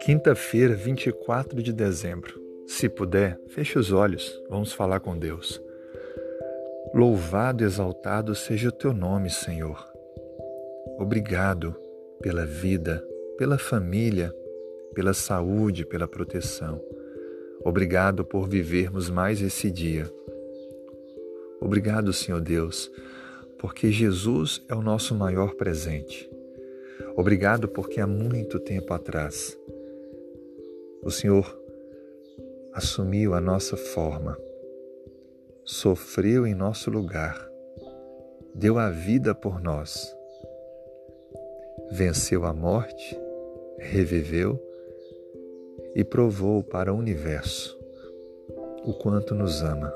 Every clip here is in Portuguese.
Quinta-feira, 24 de dezembro. Se puder, feche os olhos, vamos falar com Deus. Louvado e exaltado seja o teu nome, Senhor. Obrigado pela vida, pela família, pela saúde, pela proteção. Obrigado por vivermos mais esse dia. Obrigado, Senhor Deus, porque Jesus é o nosso maior presente. Obrigado porque há muito tempo atrás o Senhor assumiu a nossa forma, sofreu em nosso lugar, deu a vida por nós, venceu a morte, reviveu e provou para o universo o quanto nos ama.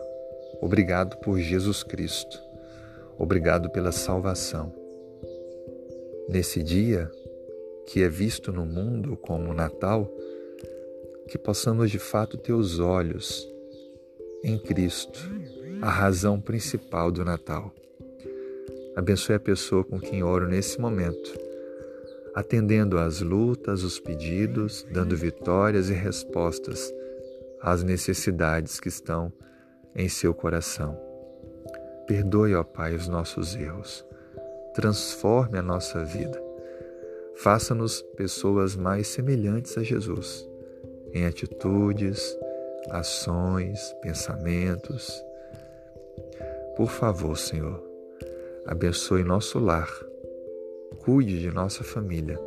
Obrigado por Jesus Cristo. Obrigado pela salvação. Nesse dia, que é visto no mundo como Natal, que possamos de fato ter os olhos em Cristo, a razão principal do Natal. Abençoe a pessoa com quem oro nesse momento, atendendo às lutas, os pedidos, dando vitórias e respostas às necessidades que estão em seu coração. Perdoe, ó Pai, os nossos erros. Transforme a nossa vida. Faça-nos pessoas mais semelhantes a Jesus em atitudes, ações, pensamentos. Por favor, Senhor, abençoe nosso lar, cuide de nossa família,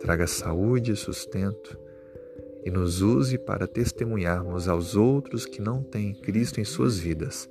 traga saúde e sustento e nos use para testemunharmos aos outros que não têm Cristo em suas vidas.